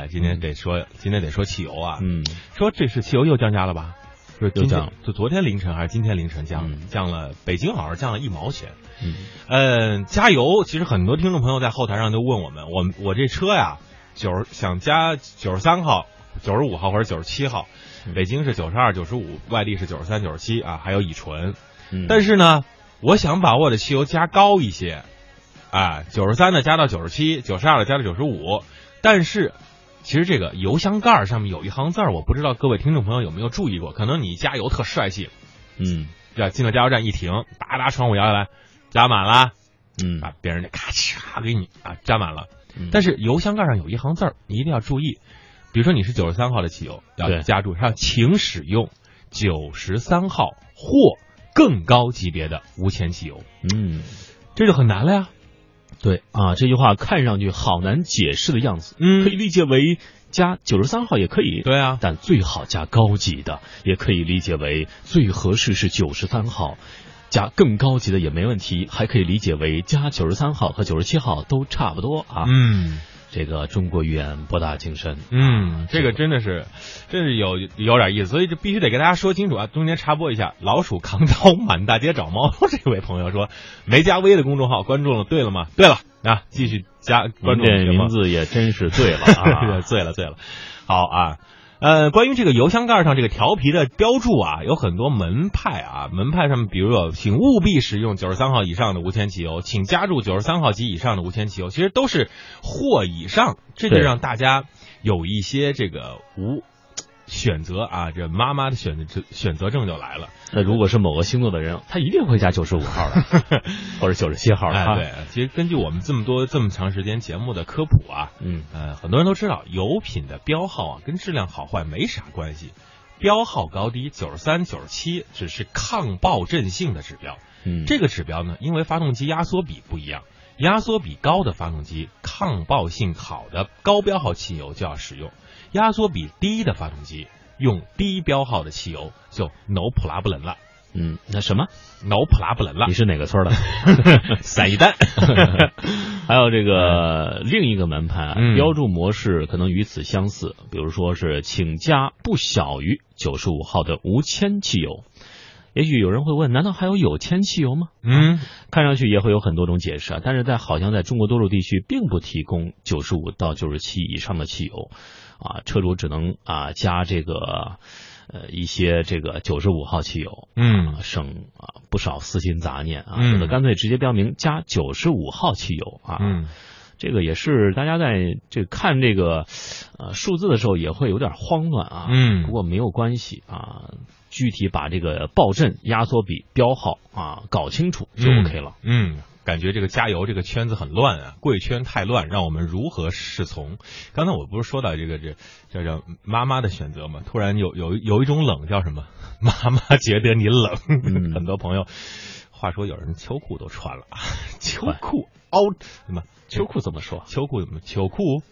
来，今天得说，今天得说汽油啊。嗯，说这是汽油又降价了吧？就是今天又降就昨天凌晨还是今天凌晨降的，嗯降了，北京好像降了一毛钱。嗯嗯，加油！其实很多听众朋友在后台上都问我们，我我这车呀，九十想加九十三号、九十五号或者九十七号，嗯北京是九十二、九十五，外地是九十三、九十七啊，还有乙醇。嗯，但是呢，我想把我的汽油加高一些，啊，九十三的加到九十七，九十二的加到九十五。但是，其实这个油箱盖上面有一行字儿，我不知道各位听众朋友有没有注意过？可能你加油特帅气，嗯要进了加油站一停，哒哒窗户摇下来，加满了，嗯把别人的咔嚓给你啊加满了。嗯，但是油箱盖上有一行字儿，你一定要注意。比如说你是九十三号的汽油，要对加注上，请使用九十三号或更高级别的无铅汽油，嗯。这就很难了呀。对啊，这句话看上去好难解释的样子，嗯。可以理解为加九十三号也可以，对啊，但最好加高级的，也可以理解为最合适是九十三号，加更高级的也没问题，还可以理解为加九十三号和九十七号都差不多啊。嗯这个中国语言博大精深，嗯，这个真的是，真是有有点意思，所以这必须得跟大家说清楚啊。中间插播一下，老鼠扛刀满大街找猫，这位朋友说没加微的公众号关注了，对了吗？对了啊，继续加关注这名字也真是醉了啊。醉了醉了。好啊，呃，关于这个油箱盖上这个调皮的标注啊，有很多门派啊，门派上面，比如说，请务必使用九十三号以上的无铅汽油，请加注九十三号及以上的无铅汽油，其实都是或以上，这就让大家有一些这个无。选择啊，这妈妈的选择选择症就来了。那如果是某个星座的人，他一定会加九十五号的，或者九十七号的。哎，对，其实根据我们这么多这么长时间节目的科普啊，嗯呃，很多人都知道，油品的标号啊，跟质量好坏没啥关系。标号高低，九十三、九十七，只是抗爆震性的指标。嗯，这个指标呢，因为发动机压缩比不一样，压缩比高的发动机，抗爆性好的高标号汽油就要使用；压缩比低的发动机，用低标号的汽油就 no problem 了嗯，那什么？，no problem 了你。是哪个村的？散一单，还有这个另一个门派啊，嗯标注模式可能与此相似，比如说是请加不小于九十五号的无铅汽油。也许有人会问，难道还有有铅汽油吗？嗯。看上去也会有很多种解释啊，但是在好像在中国多数地区并不提供九十五到九十七以上的汽油，啊，车主只能啊加这个呃一些这个九十五号汽油，嗯。啊省啊不少私心杂念啊，嗯。有的干脆直接标明加九十五号汽油啊，嗯这个也是大家在这看这个呃数字的时候也会有点慌乱啊，嗯不过没有关系啊，具体把这个爆震、压缩比、标号啊搞清楚就 OK 了。嗯，感觉这个加油这个圈子很乱啊，贵圈太乱，让我们如何是从？刚才我不是说到这个这这叫妈妈的选择吗？突然有有有一种冷叫什么？妈妈觉得你冷，嗯 很多朋友。话说有人秋裤都穿了，秋裤凹什么？秋裤怎么说？秋裤怎么秋裤？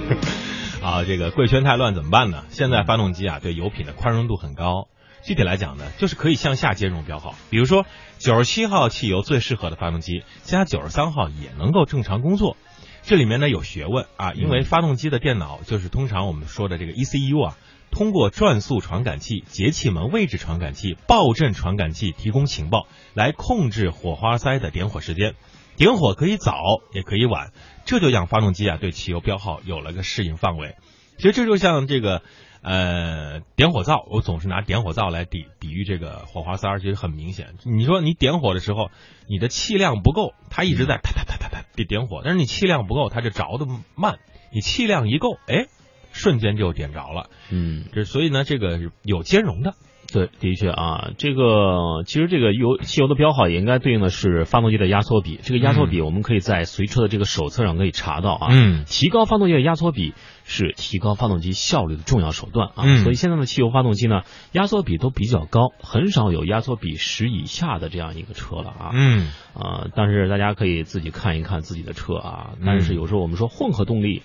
啊，这个贵圈太乱怎么办呢？现在发动机啊对油品的宽容度很高，具体来讲呢，就是可以向下兼容标号。比如说九十七号汽油最适合的发动机，加九十三号也能够正常工作。这里面呢有学问啊，因为发动机的电脑就是通常我们说的这个 ECU 啊，通过转速传感器、节气门位置传感器、爆震传感器提供情报，来控制火花塞的点火时间。点火可以早，也可以晚，这就让发动机啊对汽油标号有了个适应范围。其实这就像这个呃点火灶，我总是拿点火灶来比比喻这个火花塞儿，其实很明显。你说你点火的时候，你的气量不够，它一直在啪啪啪啪啪点点火，但是你气量不够，它就着的慢。你气量一够，哎，瞬间就点着了。嗯，这所以呢，这个有兼容的。对，的确啊，这个其实这个油汽油的标号也应该对应的是发动机的压缩比。这个压缩比我们可以在随车的这个手册上可以查到啊。嗯提高发动机的压缩比是提高发动机效率的重要手段啊。嗯所以现在的汽油发动机呢，压缩比都比较高，很少有压缩比十以下的这样一个车了啊。嗯啊，但是大家可以自己看一看自己的车啊。但是有时候我们说混合动力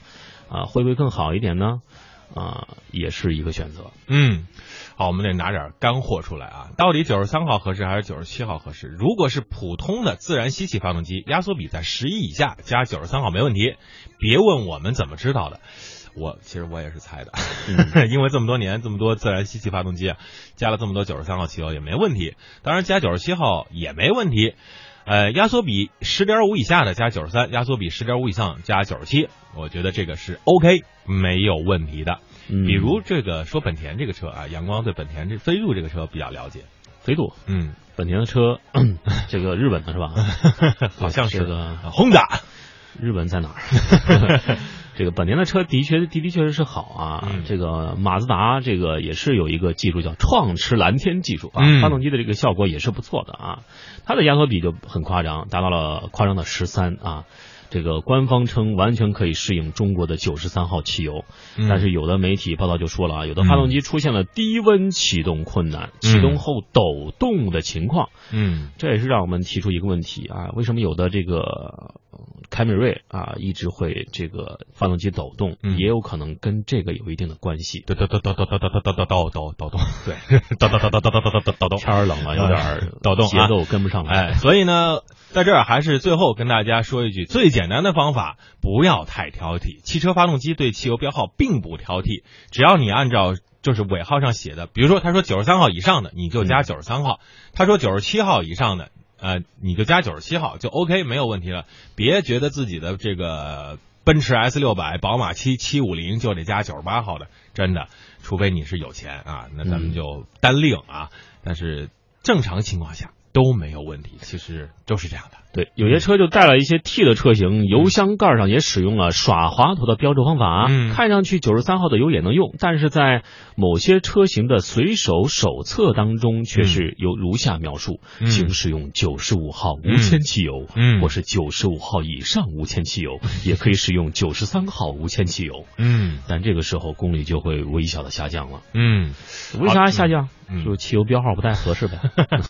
啊，会不会更好一点呢？啊，也是一个选择。嗯，好，我们得拿点干货出来啊！到底九十三号合适还是九十七号合适？如果是普通的自然吸气发动机，压缩比在十一以下，加九十三号没问题。别问我们怎么知道的，我其实我也是猜的，嗯 因为这么多年这么多自然吸气发动机啊，加了这么多九十三号汽油也没问题，当然加九十七号也没问题。呃，压缩比十点五以下的加九十三，压缩比十点五以上加九十七，我觉得这个是 OK 没有问题的。嗯比如这个说本田这个车啊，阳光对本田这飞度这个车比较了解，飞度，嗯，本田的车，这个日本的是吧？好像是个 Honda，日本在哪儿？这个本田的车的确的的确实是好啊，嗯。这个马自达这个也是有一个技术叫创驰蓝天技术啊，嗯。发动机的这个效果也是不错的啊，它的压缩比就很夸张，达到了夸张的十三啊。这个官方称完全可以适应中国的九十三号汽油，嗯但是有的媒体报道就说了啊，有的发动机出现了低温启动困难、启动后抖动的情况，嗯这也是让我们提出一个问题啊，为什么有的这个呃凯美瑞啊一直会这个发动机抖动，嗯也有可能跟这个有一定的关系。抖抖抖抖抖抖抖抖抖抖抖抖抖动，对，抖抖抖抖抖抖抖抖抖抖。天儿冷了，有点儿抖动啊节奏跟不上来。哎，所以呢，在这儿还是最后跟大家说一句，最简单的方法，不要太挑剔。汽车发动机对汽油标号并不挑剔，只要你按照就是尾号上写的，比如说他说九十三号以上的，你就加九十三号；他说九十七号以上的，呃，你就加九十七号，就 OK 没有问题了。别觉得自己的这个奔驰 S 六百、宝马七七五零就得加九十八号的，真的，除非你是有钱啊，那咱们嗯就单另啊。但是正常情况下都没有问题，其实都是这样的。对，有些车就带了一些 T 的车型，油箱盖上也使用了耍滑头的标注方法，嗯。看上去九十三号的油也能用，但是在某些车型的随手手册当中却是有如下描述：嗯。请使用九十五号无铅汽油，嗯。或是九十五号以上无铅汽油，也可以使用九十三号无铅汽油。嗯。但这个时候功率就会微小的下降了。嗯。为啥下降？嗯。就是汽油标号不太合适呗。